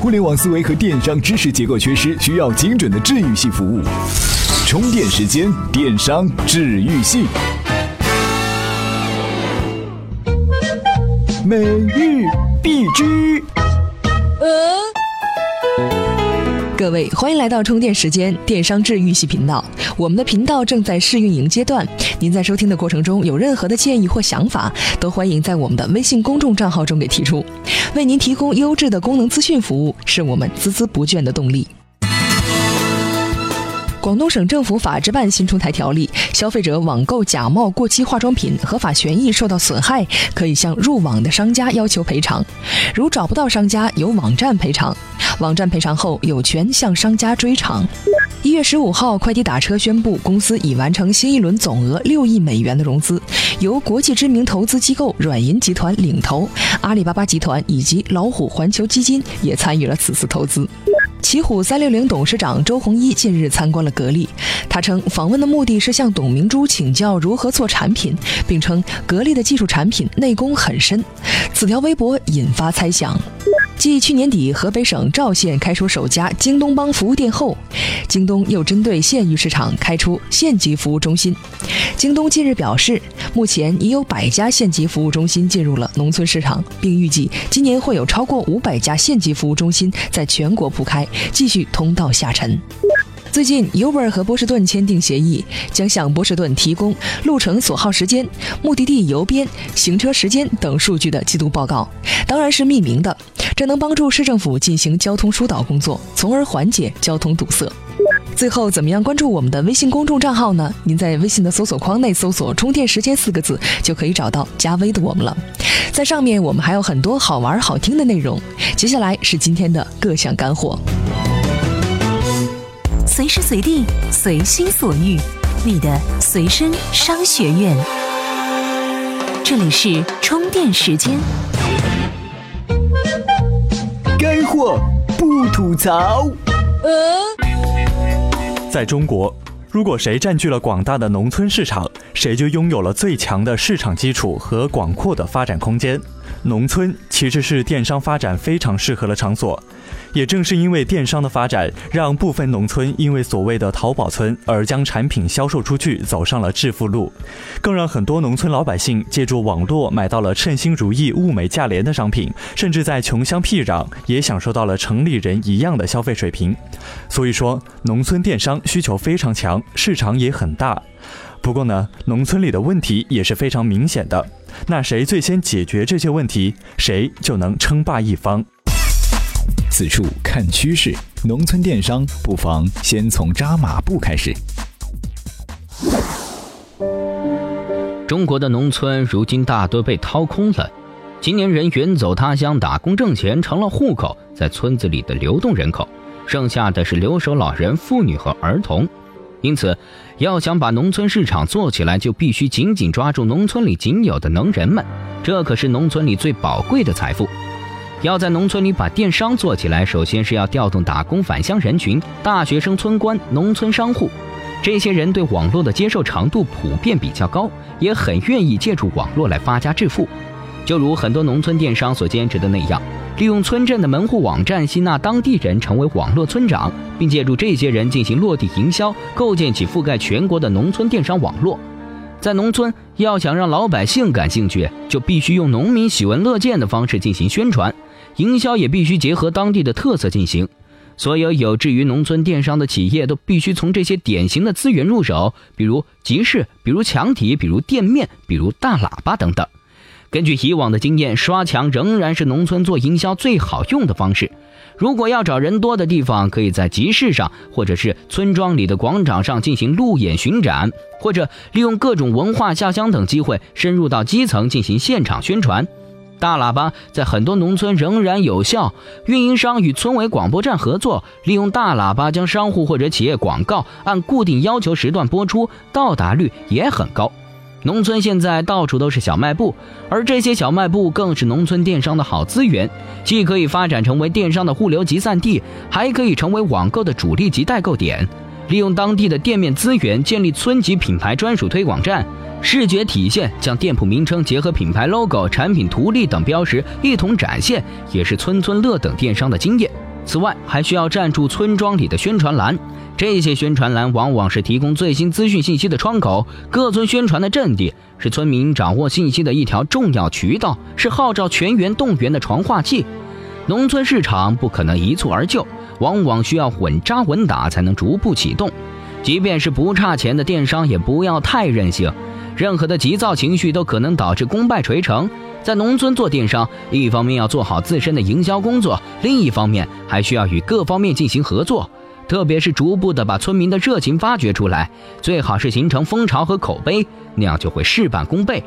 互联网思维和电商知识结构缺失，需要精准的治愈系服务。充电时间，电商治愈系。每日必知。各位，欢迎来到充电时间电商治愈系频道。我们的频道正在试运营阶段，您在收听的过程中有任何的建议或想法，都欢迎在我们的微信公众账号中给提出。为您提供优质的功能资讯服务，是我们孜孜不倦的动力。广东省政府法制办新出台条例，消费者网购假冒过期化妆品，合法权益受到损害，可以向入网的商家要求赔偿。如找不到商家，由网站赔偿。网站赔偿后，有权向商家追偿。一月十五号，快递打车宣布，公司已完成新一轮总额六亿美元的融资，由国际知名投资机构软银集团领投，阿里巴巴集团以及老虎环球基金也参与了此次投资。奇虎三六零董事长周鸿祎近日参观了格力，他称访问的目的是向董明珠请教如何做产品，并称格力的技术产品内功很深。此条微博引发猜想。继去年底河北省赵县开出首家京东帮服务店后，京东又针对县域市场开出县级服务中心。京东近日表示，目前已有百家县级服务中心进入了农村市场，并预计今年会有超过五百家县级服务中心在全国铺开，继续通道下沉。最近，Uber 和波士顿签订协议，将向波士顿提供路程所耗时间、目的地邮编、行车时间等数据的季度报告，当然是匿名的。这能帮助市政府进行交通疏导工作，从而缓解交通堵塞。最后，怎么样关注我们的微信公众账号呢？您在微信的搜索框内搜索“充电时间”四个字，就可以找到加微的我们了。在上面，我们还有很多好玩好听的内容。接下来是今天的各项干货。随时随地，随心所欲，你的随身商学院。这里是充电时间。干货不吐槽。在中国，如果谁占据了广大的农村市场，谁就拥有了最强的市场基础和广阔的发展空间。农村其实是电商发展非常适合的场所。也正是因为电商的发展，让部分农村因为所谓的“淘宝村”而将产品销售出去，走上了致富路，更让很多农村老百姓借助网络买到了称心如意、物美价廉的商品，甚至在穷乡僻壤也享受到了城里人一样的消费水平。所以说，农村电商需求非常强，市场也很大。不过呢，农村里的问题也是非常明显的。那谁最先解决这些问题，谁就能称霸一方。此处看趋势，农村电商不妨先从扎马步开始。中国的农村如今大多被掏空了，青年人远走他乡打工挣钱，成了户口在村子里的流动人口，剩下的是留守老人、妇女和儿童。因此，要想把农村市场做起来，就必须紧紧抓住农村里仅有的能人们，这可是农村里最宝贵的财富。要在农村里把电商做起来，首先是要调动打工返乡人群、大学生、村官、农村商户。这些人对网络的接受程度普遍比较高，也很愿意借助网络来发家致富。就如很多农村电商所坚持的那样，利用村镇的门户网站吸纳当地人成为网络村长，并借助这些人进行落地营销，构建起覆盖全国的农村电商网络。在农村，要想让老百姓感兴趣，就必须用农民喜闻乐见的方式进行宣传。营销也必须结合当地的特色进行，所有有志于农村电商的企业都必须从这些典型的资源入手，比如集市，比如墙体，比如店面，比如大喇叭等等。根据以往的经验，刷墙仍然是农村做营销最好用的方式。如果要找人多的地方，可以在集市上，或者是村庄里的广场上进行路演巡展，或者利用各种文化下乡等机会，深入到基层进行现场宣传。大喇叭在很多农村仍然有效，运营商与村委广播站合作，利用大喇叭将商户或者企业广告按固定要求时段播出，到达率也很高。农村现在到处都是小卖部，而这些小卖部更是农村电商的好资源，既可以发展成为电商的物流集散地，还可以成为网购的主力及代购点。利用当地的店面资源，建立村级品牌专属推广站。视觉体现，将店铺名称结合品牌 logo、产品图例等标识一同展现，也是村村乐等电商的经验。此外，还需要站住村庄里的宣传栏。这些宣传栏往往是提供最新资讯信息的窗口，各村宣传的阵地，是村民掌握信息的一条重要渠道，是号召全员动员的传话器。农村市场不可能一蹴而就，往往需要稳扎稳打才能逐步启动。即便是不差钱的电商，也不要太任性。任何的急躁情绪都可能导致功败垂成。在农村做电商，一方面要做好自身的营销工作，另一方面还需要与各方面进行合作，特别是逐步的把村民的热情发掘出来，最好是形成风潮和口碑，那样就会事半功倍。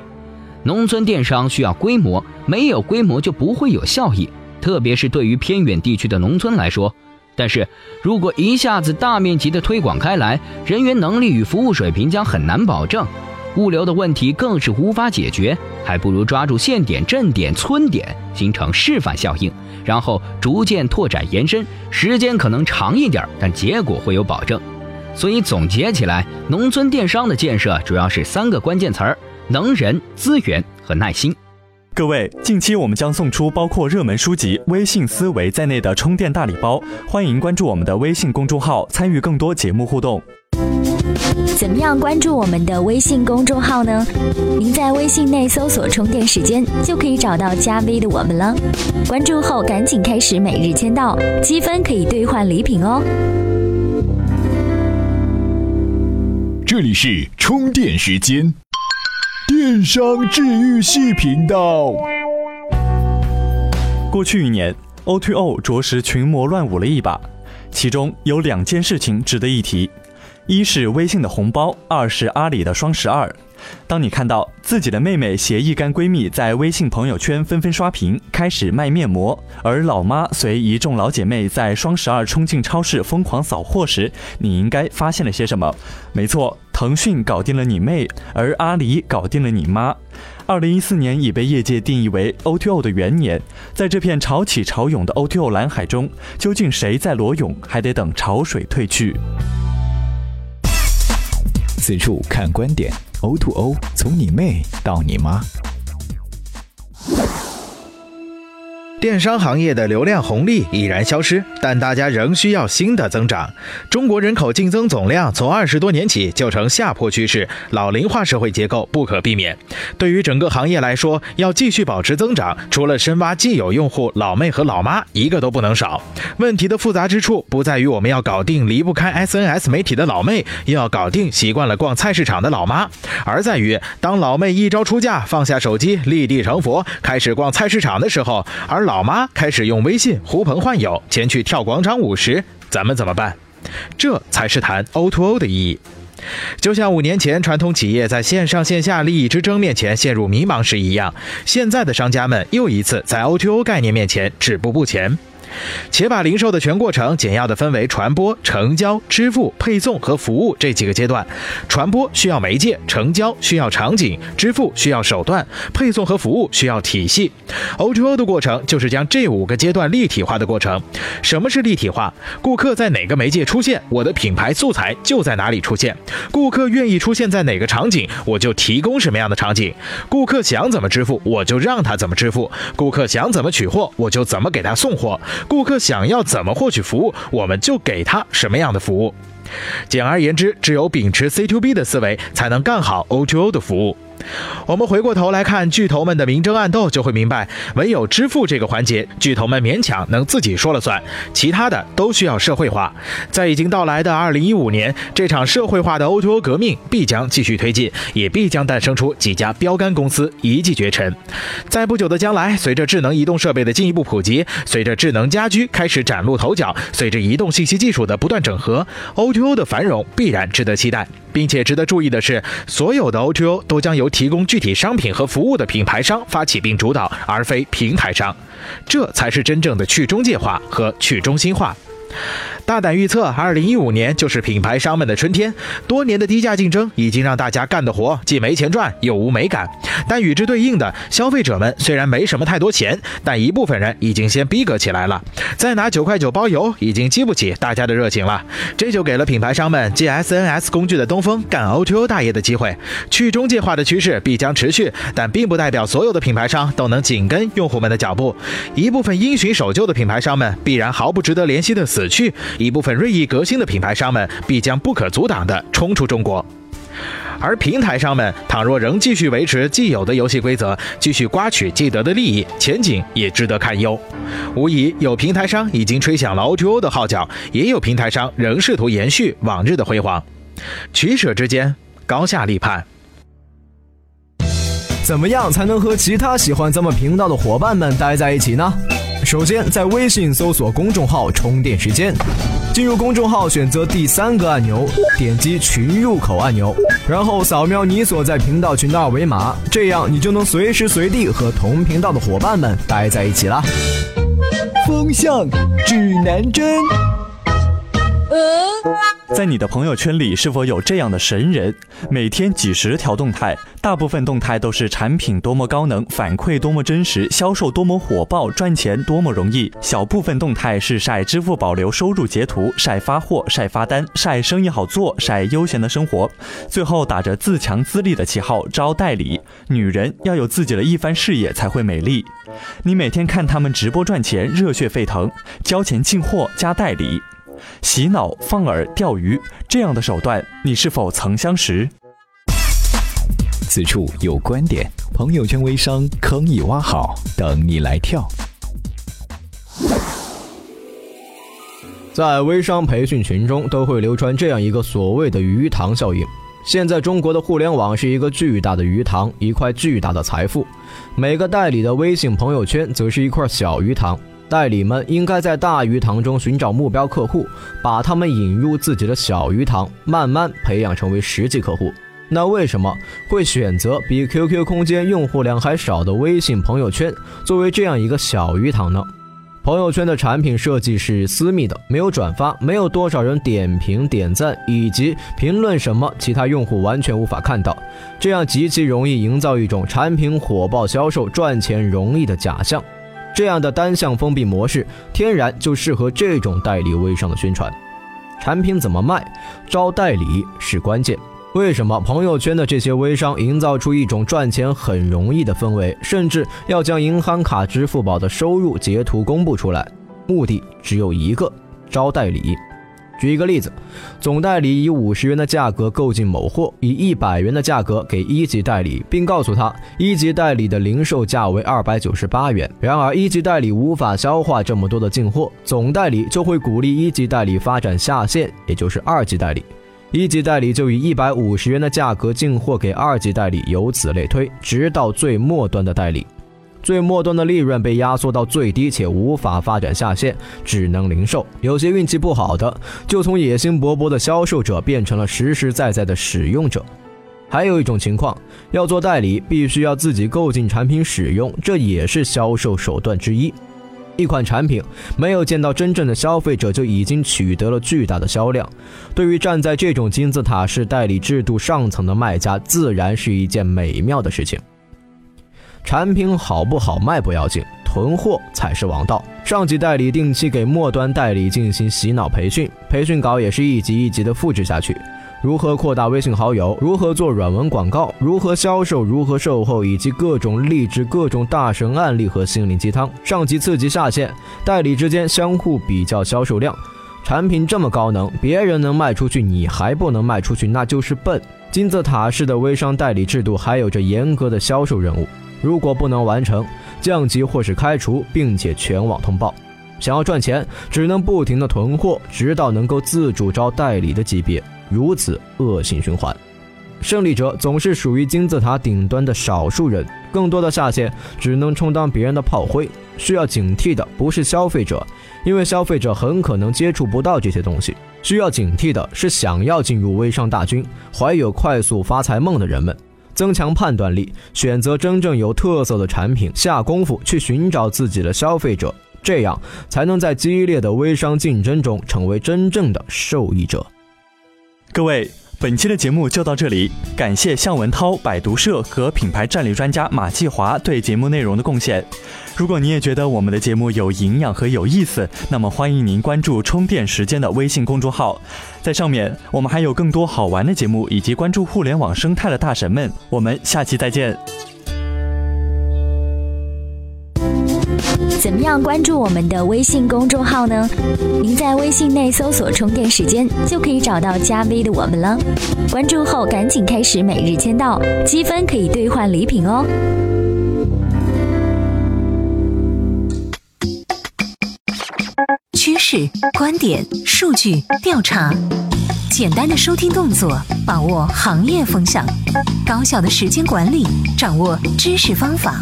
农村电商需要规模，没有规模就不会有效益，特别是对于偏远地区的农村来说。但是如果一下子大面积的推广开来，人员能力与服务水平将很难保证。物流的问题更是无法解决，还不如抓住县点、镇点、村点，形成示范效应，然后逐渐拓展延伸。时间可能长一点，但结果会有保证。所以总结起来，农村电商的建设主要是三个关键词儿：能人、资源和耐心。各位，近期我们将送出包括热门书籍、微信思维在内的充电大礼包，欢迎关注我们的微信公众号，参与更多节目互动。怎么样关注我们的微信公众号呢？您在微信内搜索“充电时间”就可以找到加 V 的我们了。关注后赶紧开始每日签到，积分可以兑换礼品哦。这里是充电时间，电商治愈系频道。过去一年，O2O 着实群魔乱舞了一把，其中有两件事情值得一提。一是微信的红包，二是阿里的双十二。当你看到自己的妹妹携一干闺蜜在微信朋友圈纷纷刷屏，开始卖面膜，而老妈随一众老姐妹在双十二冲进超市疯狂扫货时，你应该发现了些什么？没错，腾讯搞定了你妹，而阿里搞定了你妈。二零一四年已被业界定义为 O2O 的元年，在这片潮起潮涌的 O2O 蓝海中，究竟谁在裸泳，还得等潮水退去。此处看观点，O to O，从你妹到你妈。电商行业的流量红利已然消失，但大家仍需要新的增长。中国人口净增总量从二十多年起就呈下坡趋势，老龄化社会结构不可避免。对于整个行业来说，要继续保持增长，除了深挖既有用户老妹和老妈，一个都不能少。问题的复杂之处不在于我们要搞定离不开 SNS 媒体的老妹，又要搞定习惯了逛菜市场的老妈，而在于当老妹一朝出嫁，放下手机，立地成佛，开始逛菜市场的时候，而老老妈开始用微信呼朋唤友前去跳广场舞时，咱们怎么办？这才是谈 O2O O 的意义。就像五年前传统企业在线上线下利益之争面前陷入迷茫时一样，现在的商家们又一次在 O to O 概念面前止步不前。且把零售的全过程简要的分为传播、成交、支付、配送和服务这几个阶段。传播需要媒介，成交需要场景，支付需要手段，配送和服务需要体系。O2O 的过程就是将这五个阶段立体化的过程。什么是立体化？顾客在哪个媒介出现，我的品牌素材就在哪里出现。顾客愿意出现在哪个场景，我就提供什么样的场景。顾客想怎么支付，我就让他怎么支付。顾客想怎么取货，我就怎么给他送货。顾客想要怎么获取服务，我们就给他什么样的服务。简而言之，只有秉持 C to B 的思维，才能干好 O to O 的服务。我们回过头来看巨头们的明争暗斗，就会明白，唯有支付这个环节，巨头们勉强能自己说了算，其他的都需要社会化。在已经到来的2015年，这场社会化的 O2O 革命必将继续推进，也必将诞生出几家标杆公司，一骑绝尘。在不久的将来，随着智能移动设备的进一步普及，随着智能家居开始崭露头角，随着移动信息技术的不断整合，O2O 的繁荣必然值得期待。并且值得注意的是，所有的 O2O 都将由提供具体商品和服务的品牌商发起并主导，而非平台商。这才是真正的去中介化和去中心化。大胆预测，二零一五年就是品牌商们的春天。多年的低价竞争已经让大家干的活，既没钱赚又无美感。但与之对应的，消费者们虽然没什么太多钱，但一部分人已经先逼格起来了。再拿九块九包邮，已经激不起大家的热情了。这就给了品牌商们借 SNS 工具的东风干 O2O 大爷的机会。去中介化的趋势必将持续，但并不代表所有的品牌商都能紧跟用户们的脚步。一部分因循守旧的品牌商们必然毫不值得怜惜的死死去，一部分锐意革新的品牌商们必将不可阻挡地冲出中国。而平台商们倘若仍继续维持既有的游戏规则，继续刮取既得的利益，前景也值得堪忧。无疑，有平台商已经吹响了 O2O 的号角，也有平台商仍试图延续往日的辉煌。取舍之间，高下立判。怎么样才能和其他喜欢咱们频道的伙伴们待在一起呢？首先，在微信搜索公众号“充电时间”，进入公众号，选择第三个按钮，点击群入口按钮，然后扫描你所在频道群的二维码，这样你就能随时随地和同频道的伙伴们待在一起啦。风向指南针。在你的朋友圈里，是否有这样的神人？每天几十条动态，大部分动态都是产品多么高能，反馈多么真实，销售多么火爆，赚钱多么容易。小部分动态是晒支付宝流收入截图，晒发货，晒发单，晒生意好做，晒悠闲的生活。最后打着自强自立的旗号招代理。女人要有自己的一番事业才会美丽。你每天看他们直播赚钱，热血沸腾，交钱进货加代理。洗脑、放饵、钓鱼这样的手段，你是否曾相识？此处有观点，朋友圈微商坑已挖好，等你来跳。在微商培训群中，都会流传这样一个所谓的鱼塘效应。现在中国的互联网是一个巨大的鱼塘，一块巨大的财富。每个代理的微信朋友圈，则是一块小鱼塘。代理们应该在大鱼塘中寻找目标客户，把他们引入自己的小鱼塘，慢慢培养成为实际客户。那为什么会选择比 QQ 空间用户量还少的微信朋友圈作为这样一个小鱼塘呢？朋友圈的产品设计是私密的，没有转发，没有多少人点评、点赞以及评论什么，其他用户完全无法看到，这样极其容易营造一种产品火爆、销售赚钱容易的假象。这样的单向封闭模式，天然就适合这种代理微商的宣传。产品怎么卖，招代理是关键。为什么朋友圈的这些微商营造出一种赚钱很容易的氛围，甚至要将银行卡、支付宝的收入截图公布出来？目的只有一个：招代理。举一个例子，总代理以五十元的价格购进某货，以一百元的价格给一级代理，并告诉他一级代理的零售价为二百九十八元。然而一级代理无法消化这么多的进货，总代理就会鼓励一级代理发展下线，也就是二级代理。一级代理就以一百五十元的价格进货给二级代理，由此类推，直到最末端的代理。最末端的利润被压缩到最低，且无法发展下线，只能零售。有些运气不好的，就从野心勃勃的销售者变成了实实在在的使用者。还有一种情况，要做代理，必须要自己购进产品使用，这也是销售手段之一。一款产品没有见到真正的消费者，就已经取得了巨大的销量。对于站在这种金字塔式代理制度上层的卖家，自然是一件美妙的事情。产品好不好卖不要紧，囤货才是王道。上级代理定期给末端代理进行洗脑培训，培训稿也是一级一级的复制下去。如何扩大微信好友，如何做软文广告，如何销售，如何售后，以及各种励志、各种大神案例和心灵鸡汤。上级刺激下线，代理之间相互比较销售量。产品这么高能，别人能卖出去，你还不能卖出去，那就是笨。金字塔式的微商代理制度还有着严格的销售任务。如果不能完成，降级或是开除，并且全网通报。想要赚钱，只能不停的囤货，直到能够自主招代理的级别，如此恶性循环。胜利者总是属于金字塔顶端的少数人，更多的下线只能充当别人的炮灰。需要警惕的不是消费者，因为消费者很可能接触不到这些东西。需要警惕的是想要进入微商大军、怀有快速发财梦的人们。增强判断力，选择真正有特色的产品，下功夫去寻找自己的消费者，这样才能在激烈的微商竞争中成为真正的受益者。各位。本期的节目就到这里，感谢向文涛、百读社和品牌战略专家马继华对节目内容的贡献。如果您也觉得我们的节目有营养和有意思，那么欢迎您关注“充电时间”的微信公众号，在上面我们还有更多好玩的节目，以及关注互联网生态的大神们。我们下期再见。怎么样关注我们的微信公众号呢？您在微信内搜索“充电时间”，就可以找到加 V 的我们了。关注后赶紧开始每日签到，积分可以兑换礼品哦。趋势、观点、数据、调查，简单的收听动作，把握行业风向；高效的时间管理，掌握知识方法。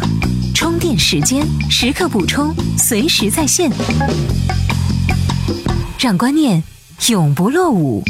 充电时间，时刻补充，随时在线，让观念永不落伍。